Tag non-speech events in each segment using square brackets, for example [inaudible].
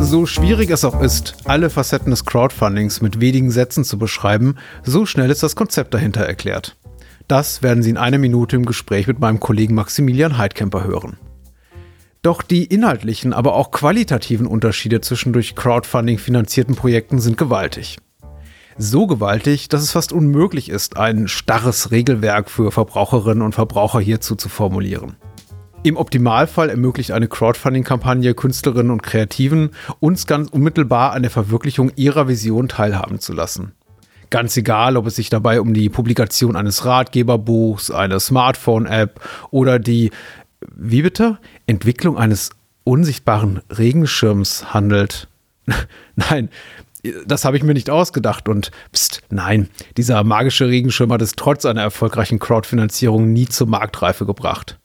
So schwierig es auch ist, alle Facetten des Crowdfundings mit wenigen Sätzen zu beschreiben, so schnell ist das Konzept dahinter erklärt. Das werden Sie in einer Minute im Gespräch mit meinem Kollegen Maximilian Heidkemper hören. Doch die inhaltlichen, aber auch qualitativen Unterschiede zwischen durch Crowdfunding finanzierten Projekten sind gewaltig. So gewaltig, dass es fast unmöglich ist, ein starres Regelwerk für Verbraucherinnen und Verbraucher hierzu zu formulieren. Im Optimalfall ermöglicht eine Crowdfunding-Kampagne Künstlerinnen und Kreativen, uns ganz unmittelbar an der Verwirklichung ihrer Vision teilhaben zu lassen. Ganz egal, ob es sich dabei um die Publikation eines Ratgeberbuchs, eine Smartphone-App oder die, wie bitte, Entwicklung eines unsichtbaren Regenschirms handelt. [laughs] Nein, das habe ich mir nicht ausgedacht und pst, nein, dieser magische Regenschirm hat es trotz einer erfolgreichen Crowdfinanzierung nie zur Marktreife gebracht.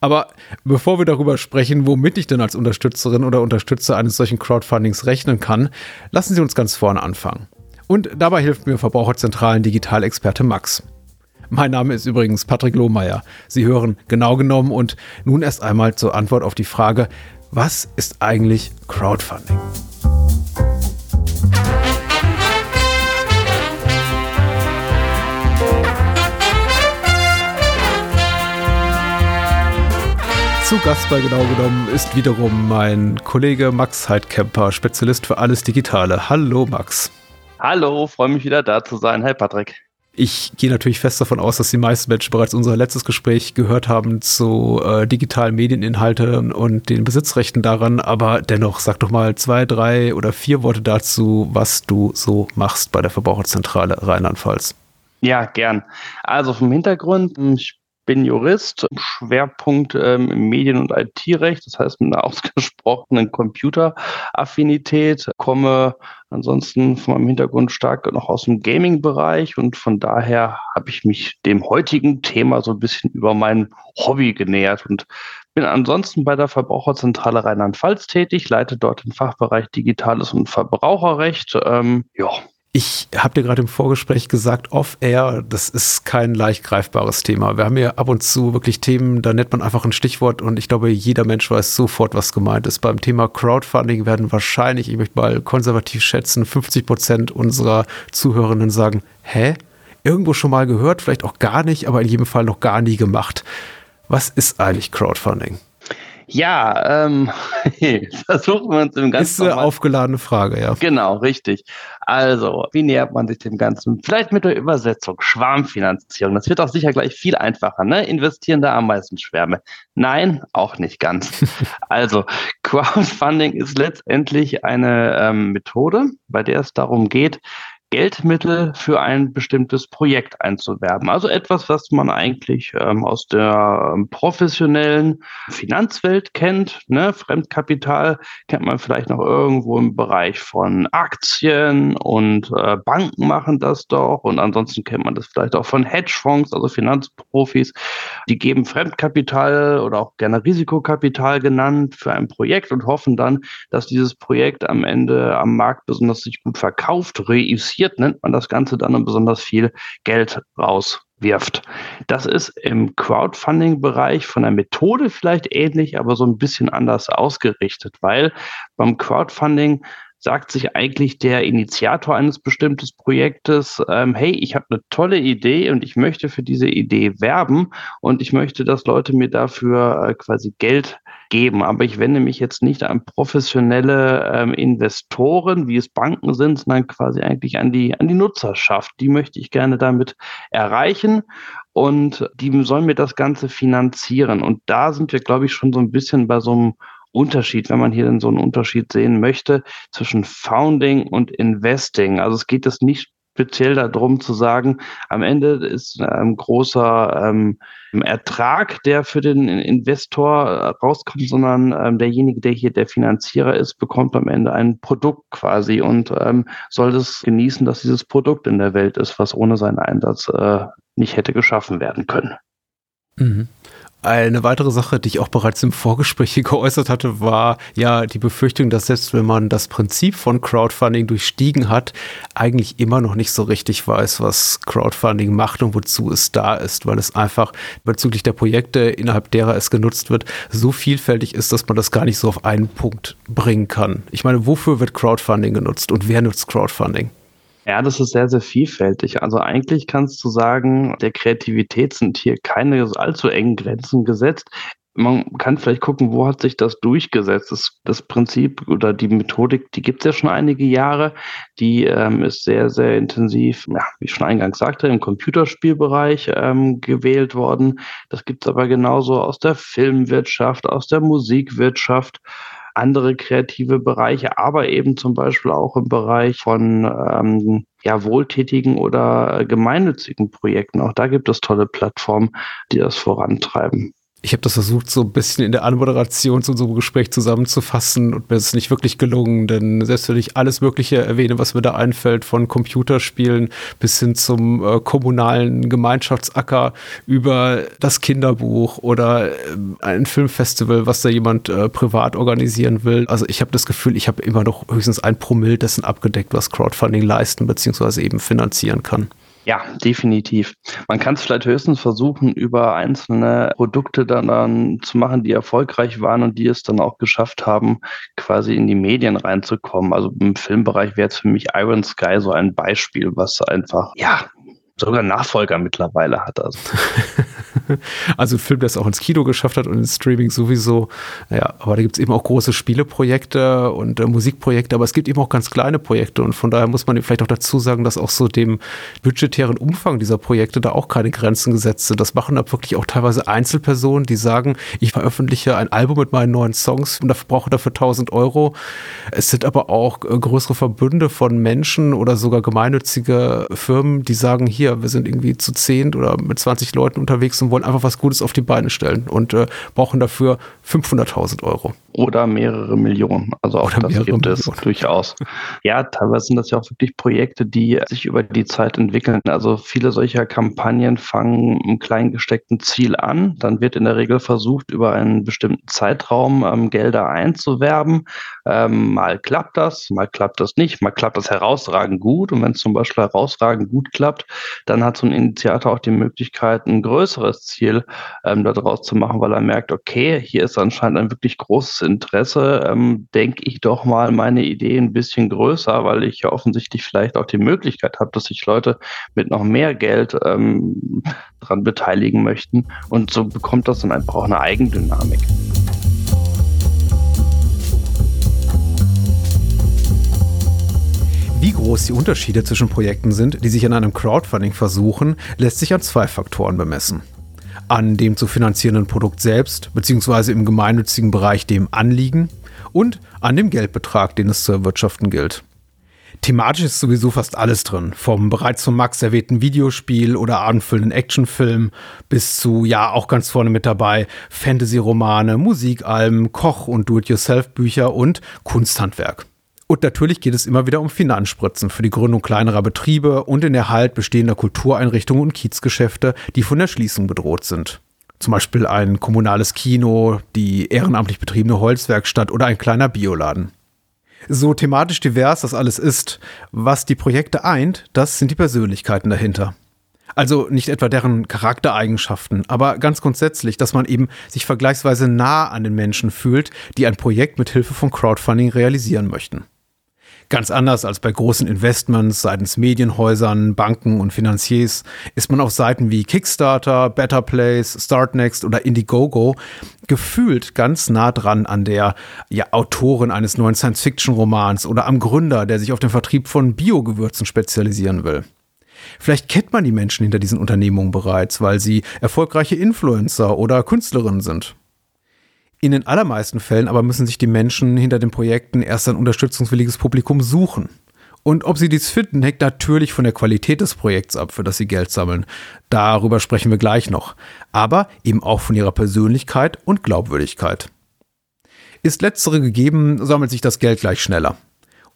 Aber bevor wir darüber sprechen, womit ich denn als Unterstützerin oder Unterstützer eines solchen Crowdfundings rechnen kann, lassen Sie uns ganz vorne anfangen. Und dabei hilft mir Verbraucherzentralen Digitalexperte Max. Mein Name ist übrigens Patrick Lohmeier. Sie hören genau genommen und nun erst einmal zur Antwort auf die Frage, was ist eigentlich Crowdfunding? Zu Gast bei Genau genommen ist wiederum mein Kollege Max Heidkemper, Spezialist für alles Digitale. Hallo Max. Hallo, freue mich wieder da zu sein. Hi Patrick. Ich gehe natürlich fest davon aus, dass die meisten Menschen bereits unser letztes Gespräch gehört haben zu äh, digitalen Medieninhalten und den Besitzrechten daran. Aber dennoch, sag doch mal zwei, drei oder vier Worte dazu, was du so machst bei der Verbraucherzentrale Rheinland-Pfalz. Ja, gern. Also vom Hintergrund, ich bin Jurist, Schwerpunkt ähm, im Medien- und IT-Recht, das heißt mit einer [laughs] ausgesprochenen Computeraffinität, komme ansonsten von meinem Hintergrund stark noch aus dem Gaming-Bereich und von daher habe ich mich dem heutigen Thema so ein bisschen über mein Hobby genähert und bin ansonsten bei der Verbraucherzentrale Rheinland-Pfalz tätig, leite dort den Fachbereich Digitales und Verbraucherrecht. Ähm, ja, ich habe dir gerade im Vorgespräch gesagt, off-air, das ist kein leicht greifbares Thema. Wir haben ja ab und zu wirklich Themen, da nennt man einfach ein Stichwort und ich glaube, jeder Mensch weiß sofort, was gemeint ist. Beim Thema Crowdfunding werden wahrscheinlich, ich möchte mal konservativ schätzen, 50 Prozent unserer Zuhörenden sagen, hä? Irgendwo schon mal gehört, vielleicht auch gar nicht, aber in jedem Fall noch gar nie gemacht. Was ist eigentlich Crowdfunding? Ja, ähm, [laughs] versuchen wir uns im Ganzen. Ist eine aufgeladene Frage, ja. Genau, richtig. Also, wie nähert man sich dem Ganzen? Vielleicht mit der Übersetzung, Schwarmfinanzierung. Das wird auch sicher gleich viel einfacher, ne? Investieren da am meisten Schwärme. Nein, auch nicht ganz. [laughs] also, Crowdfunding ist letztendlich eine ähm, Methode, bei der es darum geht, Geldmittel für ein bestimmtes Projekt einzuwerben. Also etwas, was man eigentlich ähm, aus der ähm, professionellen Finanzwelt kennt. Ne? Fremdkapital kennt man vielleicht noch irgendwo im Bereich von Aktien und äh, Banken machen das doch. Und ansonsten kennt man das vielleicht auch von Hedgefonds, also Finanzprofis. Die geben Fremdkapital oder auch gerne Risikokapital genannt für ein Projekt und hoffen dann, dass dieses Projekt am Ende am Markt besonders sich gut verkauft, reüssiert investiert, nennt man das Ganze dann und besonders viel Geld rauswirft. Das ist im Crowdfunding-Bereich von der Methode vielleicht ähnlich, aber so ein bisschen anders ausgerichtet, weil beim Crowdfunding sagt sich eigentlich der Initiator eines bestimmten Projektes, ähm, hey, ich habe eine tolle Idee und ich möchte für diese Idee werben und ich möchte, dass Leute mir dafür äh, quasi Geld geben. Aber ich wende mich jetzt nicht an professionelle ähm, Investoren, wie es Banken sind, sondern quasi eigentlich an die, an die Nutzerschaft. Die möchte ich gerne damit erreichen und die sollen mir das Ganze finanzieren. Und da sind wir, glaube ich, schon so ein bisschen bei so einem Unterschied, wenn man hier denn so einen Unterschied sehen möchte, zwischen Founding und Investing. Also es geht es nicht speziell darum zu sagen, am Ende ist ein großer ähm, Ertrag, der für den Investor äh, rauskommt, sondern ähm, derjenige, der hier der Finanzierer ist, bekommt am Ende ein Produkt quasi und ähm, soll es genießen, dass dieses Produkt in der Welt ist, was ohne seinen Einsatz äh, nicht hätte geschaffen werden können. Mhm. Eine weitere Sache, die ich auch bereits im Vorgespräch [laughs] geäußert hatte, war ja die Befürchtung, dass selbst wenn man das Prinzip von Crowdfunding durchstiegen hat, eigentlich immer noch nicht so richtig weiß, was Crowdfunding macht und wozu es da ist, weil es einfach bezüglich der Projekte, innerhalb derer es genutzt wird, so vielfältig ist, dass man das gar nicht so auf einen Punkt bringen kann. Ich meine, wofür wird Crowdfunding genutzt und wer nutzt Crowdfunding? Ja, das ist sehr, sehr vielfältig. Also eigentlich kannst du sagen, der Kreativität sind hier keine allzu engen Grenzen gesetzt. Man kann vielleicht gucken, wo hat sich das durchgesetzt. Das, das Prinzip oder die Methodik, die gibt es ja schon einige Jahre. Die ähm, ist sehr, sehr intensiv, ja, wie ich schon eingangs sagte, im Computerspielbereich ähm, gewählt worden. Das gibt es aber genauso aus der Filmwirtschaft, aus der Musikwirtschaft andere kreative Bereiche, aber eben zum Beispiel auch im Bereich von ähm, ja, wohltätigen oder gemeinnützigen Projekten. Auch da gibt es tolle Plattformen, die das vorantreiben. Ich habe das versucht, so ein bisschen in der Anmoderation zu unserem Gespräch zusammenzufassen und mir ist nicht wirklich gelungen, denn selbst wenn ich alles Mögliche erwähne, was mir da einfällt, von Computerspielen bis hin zum äh, kommunalen Gemeinschaftsacker über das Kinderbuch oder äh, ein Filmfestival, was da jemand äh, privat organisieren will. Also ich habe das Gefühl, ich habe immer noch höchstens ein Promille dessen abgedeckt, was Crowdfunding leisten bzw. eben finanzieren kann. Ja, definitiv. Man kann es vielleicht höchstens versuchen, über einzelne Produkte dann, dann zu machen, die erfolgreich waren und die es dann auch geschafft haben, quasi in die Medien reinzukommen. Also im Filmbereich wäre jetzt für mich Iron Sky so ein Beispiel, was einfach, ja, sogar Nachfolger mittlerweile hat. Also. [laughs] also ein Film, der es auch ins Kino geschafft hat und ins Streaming sowieso. Ja, aber da gibt es eben auch große Spieleprojekte und äh, Musikprojekte, aber es gibt eben auch ganz kleine Projekte und von daher muss man vielleicht auch dazu sagen, dass auch so dem budgetären Umfang dieser Projekte da auch keine Grenzen gesetzt sind. Das machen da wirklich auch teilweise Einzelpersonen, die sagen, ich veröffentliche ein Album mit meinen neuen Songs und dafür brauche dafür 1000 Euro. Es sind aber auch äh, größere Verbünde von Menschen oder sogar gemeinnützige Firmen, die sagen, hier, wir sind irgendwie zu zehn oder mit 20 Leuten unterwegs und wollen einfach was Gutes auf die Beine stellen und äh, brauchen dafür 500.000 Euro. Oder mehrere Millionen. Also auch Oder das gibt Millionen. es durchaus. Ja, teilweise sind das ja auch wirklich Projekte, die sich über die Zeit entwickeln. Also viele solcher Kampagnen fangen im klein gesteckten Ziel an. Dann wird in der Regel versucht, über einen bestimmten Zeitraum ähm, Gelder einzuwerben. Ähm, mal klappt das, mal klappt das nicht, mal klappt das herausragend gut. Und wenn es zum Beispiel herausragend gut klappt, dann hat so ein Initiator auch die Möglichkeit, ein größeres Ziel ähm, daraus zu machen, weil er merkt, okay, hier ist anscheinend ein wirklich großes Interesse. Ähm, denke ich doch mal meine Idee ein bisschen größer, weil ich ja offensichtlich vielleicht auch die Möglichkeit habe, dass sich Leute mit noch mehr Geld ähm, daran beteiligen möchten. Und so bekommt das dann einfach auch eine Eigendynamik. Wie groß die Unterschiede zwischen Projekten sind, die sich an einem Crowdfunding versuchen, lässt sich an zwei Faktoren bemessen. An dem zu finanzierenden Produkt selbst, beziehungsweise im gemeinnützigen Bereich dem Anliegen und an dem Geldbetrag, den es zu erwirtschaften gilt. Thematisch ist sowieso fast alles drin, vom bereits von Max erwähnten Videospiel oder abendfüllenden Actionfilm bis zu, ja, auch ganz vorne mit dabei, Fantasy-Romane, Musikalben, Koch- und Do-it-yourself-Bücher und Kunsthandwerk. Und natürlich geht es immer wieder um Finanzspritzen für die Gründung kleinerer Betriebe und den Erhalt bestehender Kultureinrichtungen und Kiezgeschäfte, die von der Schließung bedroht sind. Zum Beispiel ein kommunales Kino, die ehrenamtlich betriebene Holzwerkstatt oder ein kleiner Bioladen. So thematisch divers das alles ist, was die Projekte eint, das sind die Persönlichkeiten dahinter. Also nicht etwa deren Charaktereigenschaften, aber ganz grundsätzlich, dass man eben sich vergleichsweise nah an den Menschen fühlt, die ein Projekt mit Hilfe von Crowdfunding realisieren möchten. Ganz anders als bei großen Investments seitens Medienhäusern, Banken und Finanziers ist man auf Seiten wie Kickstarter, Better Place, Startnext oder Indiegogo gefühlt ganz nah dran an der ja, Autorin eines neuen Science-Fiction-Romans oder am Gründer, der sich auf den Vertrieb von Biogewürzen spezialisieren will. Vielleicht kennt man die Menschen hinter diesen Unternehmungen bereits, weil sie erfolgreiche Influencer oder Künstlerinnen sind. In den allermeisten Fällen aber müssen sich die Menschen hinter den Projekten erst ein unterstützungswilliges Publikum suchen. Und ob sie dies finden, hängt natürlich von der Qualität des Projekts ab, für das sie Geld sammeln. Darüber sprechen wir gleich noch. Aber eben auch von ihrer Persönlichkeit und Glaubwürdigkeit. Ist letztere gegeben, sammelt sich das Geld gleich schneller.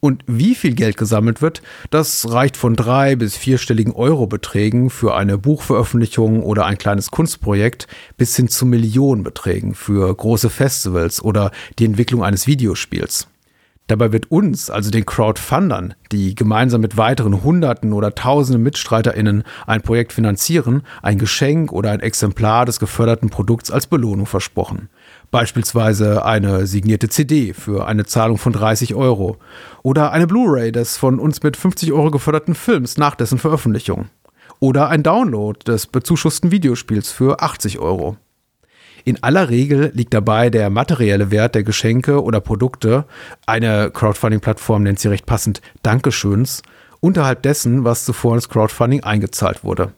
Und wie viel Geld gesammelt wird, das reicht von drei bis vierstelligen Eurobeträgen für eine Buchveröffentlichung oder ein kleines Kunstprojekt bis hin zu Millionenbeträgen für große Festivals oder die Entwicklung eines Videospiels. Dabei wird uns, also den Crowdfundern, die gemeinsam mit weiteren Hunderten oder Tausenden MitstreiterInnen ein Projekt finanzieren, ein Geschenk oder ein Exemplar des geförderten Produkts als Belohnung versprochen. Beispielsweise eine signierte CD für eine Zahlung von 30 Euro oder eine Blu-ray des von uns mit 50 Euro geförderten Films nach dessen Veröffentlichung oder ein Download des bezuschussten Videospiels für 80 Euro. In aller Regel liegt dabei der materielle Wert der Geschenke oder Produkte, eine Crowdfunding-Plattform nennt sie recht passend Dankeschöns, unterhalb dessen, was zuvor ins Crowdfunding eingezahlt wurde.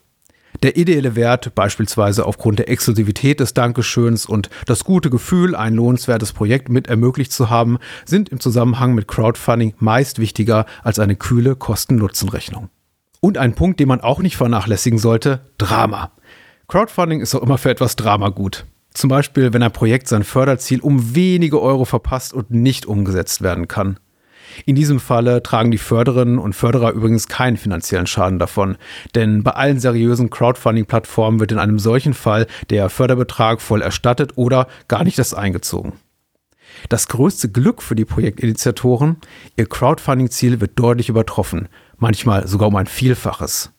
Der ideelle Wert, beispielsweise aufgrund der Exklusivität des Dankeschöns und das gute Gefühl, ein lohnenswertes Projekt mit ermöglicht zu haben, sind im Zusammenhang mit Crowdfunding meist wichtiger als eine kühle Kosten-Nutzen-Rechnung. Und ein Punkt, den man auch nicht vernachlässigen sollte, Drama. Crowdfunding ist auch immer für etwas Drama gut. Zum Beispiel, wenn ein Projekt sein Förderziel um wenige Euro verpasst und nicht umgesetzt werden kann. In diesem Falle tragen die Förderinnen und Förderer übrigens keinen finanziellen Schaden davon, denn bei allen seriösen Crowdfunding-Plattformen wird in einem solchen Fall der Förderbetrag voll erstattet oder gar nicht erst eingezogen. Das größte Glück für die Projektinitiatoren, ihr Crowdfunding-Ziel wird deutlich übertroffen, manchmal sogar um ein Vielfaches.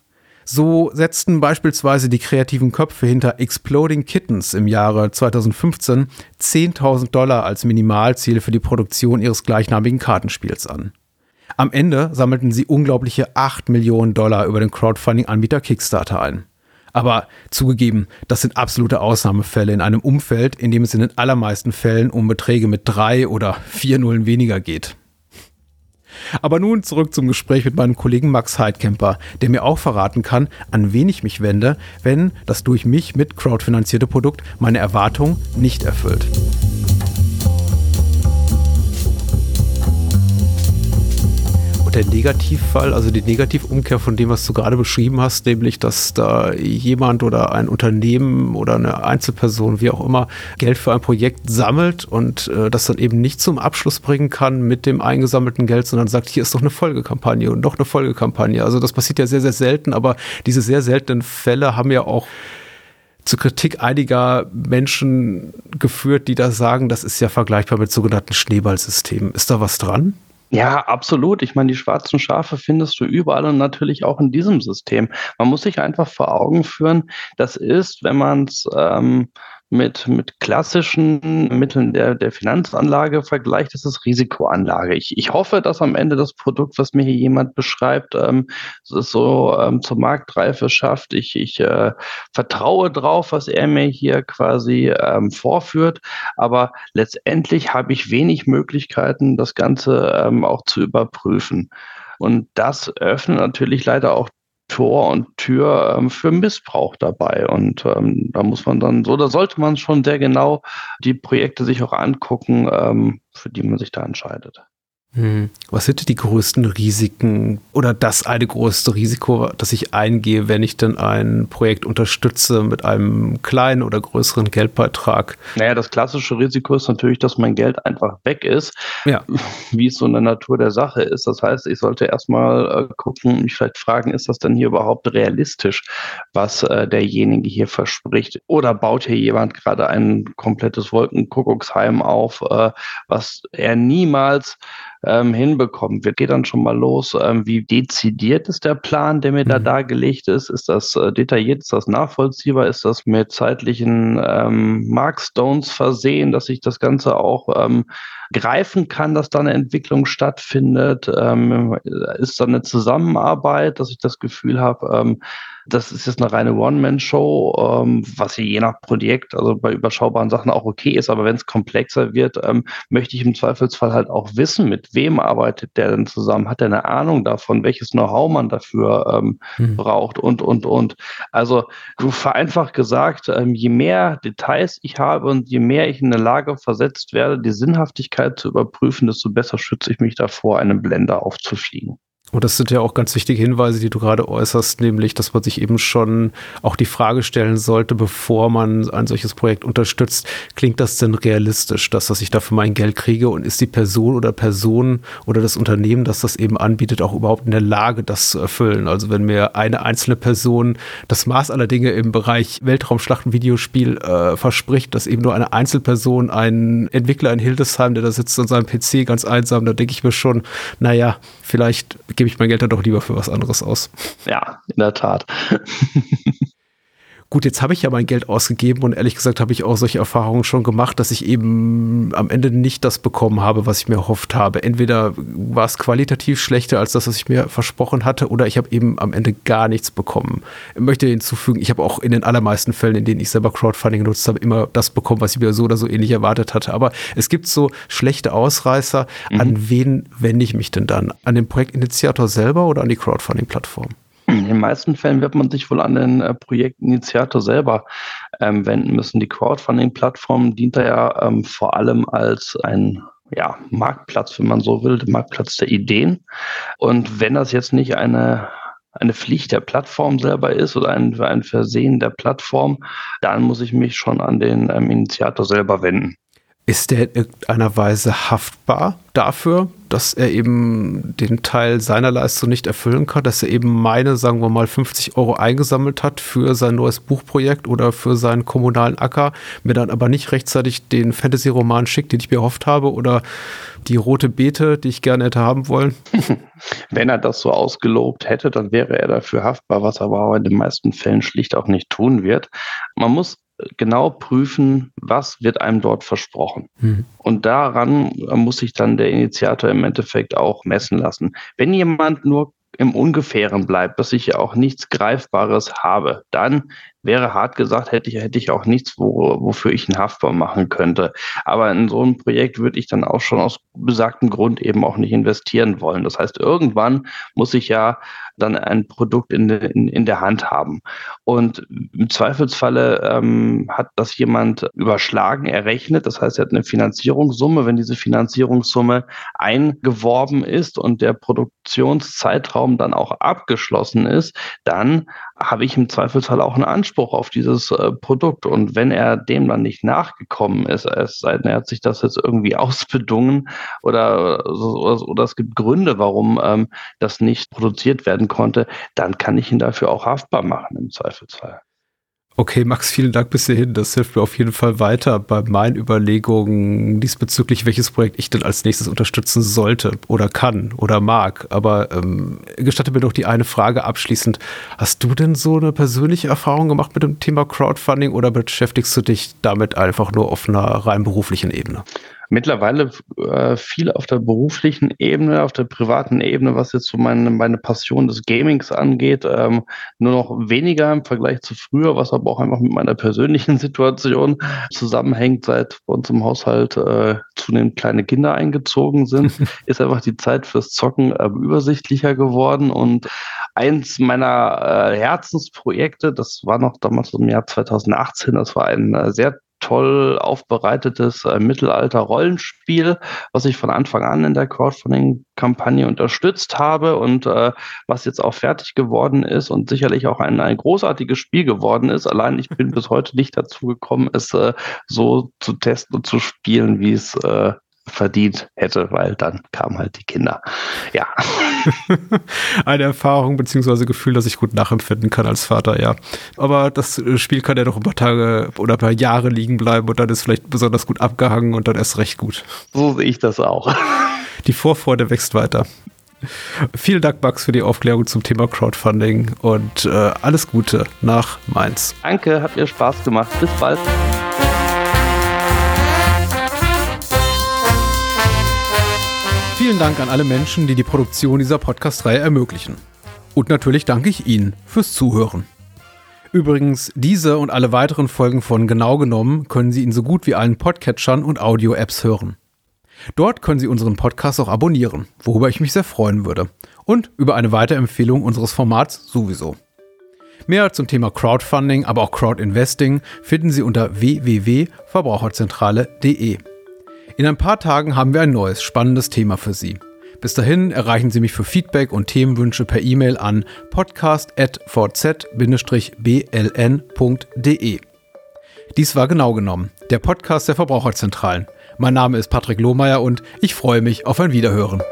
So setzten beispielsweise die kreativen Köpfe hinter Exploding Kittens im Jahre 2015 10.000 Dollar als Minimalziel für die Produktion ihres gleichnamigen Kartenspiels an. Am Ende sammelten sie unglaubliche 8 Millionen Dollar über den Crowdfunding-Anbieter Kickstarter ein. Aber zugegeben, das sind absolute Ausnahmefälle in einem Umfeld, in dem es in den allermeisten Fällen um Beträge mit drei oder vier Nullen weniger geht. Aber nun zurück zum Gespräch mit meinem Kollegen Max Heidkemper, der mir auch verraten kann, an wen ich mich wende, wenn das durch mich mit crowdfinanzierte Produkt meine Erwartung nicht erfüllt. Der Negativfall, also die Negativumkehr von dem, was du gerade beschrieben hast, nämlich, dass da jemand oder ein Unternehmen oder eine Einzelperson, wie auch immer, Geld für ein Projekt sammelt und äh, das dann eben nicht zum Abschluss bringen kann mit dem eingesammelten Geld, sondern sagt, hier ist doch eine Folgekampagne und doch eine Folgekampagne. Also das passiert ja sehr, sehr selten, aber diese sehr seltenen Fälle haben ja auch zur Kritik einiger Menschen geführt, die da sagen, das ist ja vergleichbar mit sogenannten Schneeballsystemen. Ist da was dran? Ja, absolut. Ich meine, die schwarzen Schafe findest du überall und natürlich auch in diesem System. Man muss sich einfach vor Augen führen, das ist, wenn man es ähm, mit, mit klassischen Mitteln der, der Finanzanlage vergleicht, ist es Risikoanlage. Ich, ich hoffe, dass am Ende das Produkt, was mir hier jemand beschreibt, ähm, so ähm, zur Marktreife schafft. Ich, ich äh, vertraue drauf, was er mir hier quasi ähm, vorführt. Aber letztendlich habe ich wenig Möglichkeiten, das Ganze ähm, auch zu überprüfen. Und das öffnet natürlich leider auch Tor und Tür ähm, für Missbrauch dabei. Und ähm, da muss man dann so, da sollte man schon sehr genau die Projekte sich auch angucken, ähm, für die man sich da entscheidet. Hm. Was sind die größten Risiken oder das eine größte Risiko, das ich eingehe, wenn ich denn ein Projekt unterstütze mit einem kleinen oder größeren Geldbeitrag? Naja, das klassische Risiko ist natürlich, dass mein Geld einfach weg ist, ja. [laughs] wie es so in der Natur der Sache ist. Das heißt, ich sollte erstmal äh, gucken, mich vielleicht fragen, ist das denn hier überhaupt realistisch, was äh, derjenige hier verspricht? Oder baut hier jemand gerade ein komplettes Wolkenkuckucksheim auf, äh, was er niemals ähm, hinbekommen wird. Geht dann schon mal los, ähm, wie dezidiert ist der Plan, der mir mhm. da dargelegt ist? Ist das äh, detailliert, ist das nachvollziehbar? Ist das mit zeitlichen ähm, Markstones versehen, dass ich das Ganze auch ähm, greifen kann, dass da eine Entwicklung stattfindet? Ähm, ist da eine Zusammenarbeit, dass ich das Gefühl habe, ähm, das ist jetzt eine reine One-Man-Show, ähm, was hier je nach Projekt, also bei überschaubaren Sachen auch okay ist, aber wenn es komplexer wird, ähm, möchte ich im Zweifelsfall halt auch wissen, mit wem arbeitet der denn zusammen? Hat er eine Ahnung davon, welches Know-how man dafür ähm, mhm. braucht und, und, und. Also vereinfacht gesagt, ähm, je mehr Details ich habe und je mehr ich in eine Lage versetzt werde, die Sinnhaftigkeit zu überprüfen, desto besser schütze ich mich davor, einem Blender aufzufliegen. Und das sind ja auch ganz wichtige Hinweise, die du gerade äußerst, nämlich, dass man sich eben schon auch die Frage stellen sollte, bevor man ein solches Projekt unterstützt, klingt das denn realistisch, dass, dass ich dafür mein Geld kriege und ist die Person oder Person oder das Unternehmen, das das eben anbietet, auch überhaupt in der Lage, das zu erfüllen? Also wenn mir eine einzelne Person das Maß aller Dinge im Bereich Weltraumschlachten-Videospiel äh, verspricht, dass eben nur eine Einzelperson, ein Entwickler in Hildesheim, der da sitzt an seinem PC ganz einsam, da denke ich mir schon, naja, vielleicht gebe ich mein Geld dann doch lieber für was anderes aus. Ja, in der Tat. [laughs] Gut, jetzt habe ich ja mein Geld ausgegeben und ehrlich gesagt habe ich auch solche Erfahrungen schon gemacht, dass ich eben am Ende nicht das bekommen habe, was ich mir erhofft habe. Entweder war es qualitativ schlechter als das, was ich mir versprochen hatte, oder ich habe eben am Ende gar nichts bekommen. Ich möchte hinzufügen, ich habe auch in den allermeisten Fällen, in denen ich selber Crowdfunding genutzt habe, immer das bekommen, was ich mir so oder so ähnlich erwartet hatte. Aber es gibt so schlechte Ausreißer. Mhm. An wen wende ich mich denn dann? An den Projektinitiator selber oder an die Crowdfunding-Plattform? In den meisten Fällen wird man sich wohl an den äh, Projektinitiator selber ähm, wenden müssen. Die Crowdfunding-Plattform dient da ja ähm, vor allem als ein ja, Marktplatz, wenn man so will, Marktplatz der Ideen. Und wenn das jetzt nicht eine eine Pflicht der Plattform selber ist oder ein, ein Versehen der Plattform, dann muss ich mich schon an den ähm, Initiator selber wenden. Ist der in irgendeiner Weise haftbar dafür, dass er eben den Teil seiner Leistung nicht erfüllen kann, dass er eben meine, sagen wir mal, 50 Euro eingesammelt hat für sein neues Buchprojekt oder für seinen kommunalen Acker, mir dann aber nicht rechtzeitig den Fantasy-Roman schickt, den ich mir erhofft habe oder die rote Beete, die ich gerne hätte haben wollen? [laughs] Wenn er das so ausgelobt hätte, dann wäre er dafür haftbar, was er aber in den meisten Fällen schlicht auch nicht tun wird. Man muss genau prüfen, was wird einem dort versprochen. Mhm. Und daran muss sich dann der Initiator im Endeffekt auch messen lassen. Wenn jemand nur im Ungefähren bleibt, dass ich ja auch nichts Greifbares habe, dann wäre hart gesagt, hätte ich, hätte ich auch nichts, wo, wofür ich einen Haftbar machen könnte. Aber in so ein Projekt würde ich dann auch schon aus besagtem Grund eben auch nicht investieren wollen. Das heißt, irgendwann muss ich ja dann ein Produkt in, in, in der Hand haben. Und im Zweifelsfalle ähm, hat das jemand überschlagen, errechnet. Das heißt, er hat eine Finanzierungssumme. Wenn diese Finanzierungssumme eingeworben ist und der Produktionszeitraum dann auch abgeschlossen ist, dann habe ich im Zweifelsfall auch einen Anspruch auf dieses äh, Produkt. Und wenn er dem dann nicht nachgekommen ist, es sei denn, er hat sich das jetzt irgendwie [laughs] ausbedungen oder, oder, oder es gibt Gründe, warum ähm, das nicht produziert werden konnte, dann kann ich ihn dafür auch haftbar machen im Zweifelsfall. Okay, Max, vielen Dank bis hierhin. Das hilft mir auf jeden Fall weiter bei meinen Überlegungen diesbezüglich, welches Projekt ich denn als nächstes unterstützen sollte oder kann oder mag. Aber ähm, gestatte mir doch die eine Frage abschließend. Hast du denn so eine persönliche Erfahrung gemacht mit dem Thema Crowdfunding oder beschäftigst du dich damit einfach nur auf einer rein beruflichen Ebene? Mittlerweile äh, viel auf der beruflichen Ebene, auf der privaten Ebene, was jetzt so meine, meine Passion des Gamings angeht, ähm, nur noch weniger im Vergleich zu früher, was aber auch einfach mit meiner persönlichen [laughs] Situation zusammenhängt, seit bei uns im Haushalt äh, zunehmend kleine Kinder eingezogen sind, [laughs] ist einfach die Zeit fürs Zocken äh, übersichtlicher geworden. Und eins meiner äh, Herzensprojekte, das war noch damals im Jahr 2018, das war ein äh, sehr toll aufbereitetes äh, Mittelalter-Rollenspiel, was ich von Anfang an in der Crowdfunding-Kampagne unterstützt habe und äh, was jetzt auch fertig geworden ist und sicherlich auch ein, ein großartiges Spiel geworden ist. Allein ich bin [laughs] bis heute nicht dazu gekommen, es äh, so zu testen und zu spielen, wie es äh, verdient hätte, weil dann kamen halt die Kinder. Ja. [laughs] Eine Erfahrung bzw. Gefühl, das ich gut nachempfinden kann als Vater, ja. Aber das Spiel kann ja doch ein paar Tage oder ein paar Jahre liegen bleiben und dann ist vielleicht besonders gut abgehangen und dann erst recht gut. So sehe ich das auch. [laughs] Die Vorfreude wächst weiter. Vielen Dank, Max, für die Aufklärung zum Thema Crowdfunding und äh, alles Gute nach Mainz. Danke, hat mir Spaß gemacht. Bis bald. Vielen Dank an alle Menschen, die die Produktion dieser Podcast-Reihe ermöglichen. Und natürlich danke ich Ihnen fürs Zuhören. Übrigens, diese und alle weiteren Folgen von Genau genommen können Sie in so gut wie allen Podcatchern und Audio-Apps hören. Dort können Sie unseren Podcast auch abonnieren, worüber ich mich sehr freuen würde. Und über eine Weiterempfehlung unseres Formats sowieso. Mehr zum Thema Crowdfunding, aber auch Crowdinvesting finden Sie unter www.verbraucherzentrale.de. In ein paar Tagen haben wir ein neues, spannendes Thema für Sie. Bis dahin erreichen Sie mich für Feedback und Themenwünsche per E-Mail an podcast.vz-bln.de. Dies war genau genommen der Podcast der Verbraucherzentralen. Mein Name ist Patrick Lohmeier und ich freue mich auf ein Wiederhören.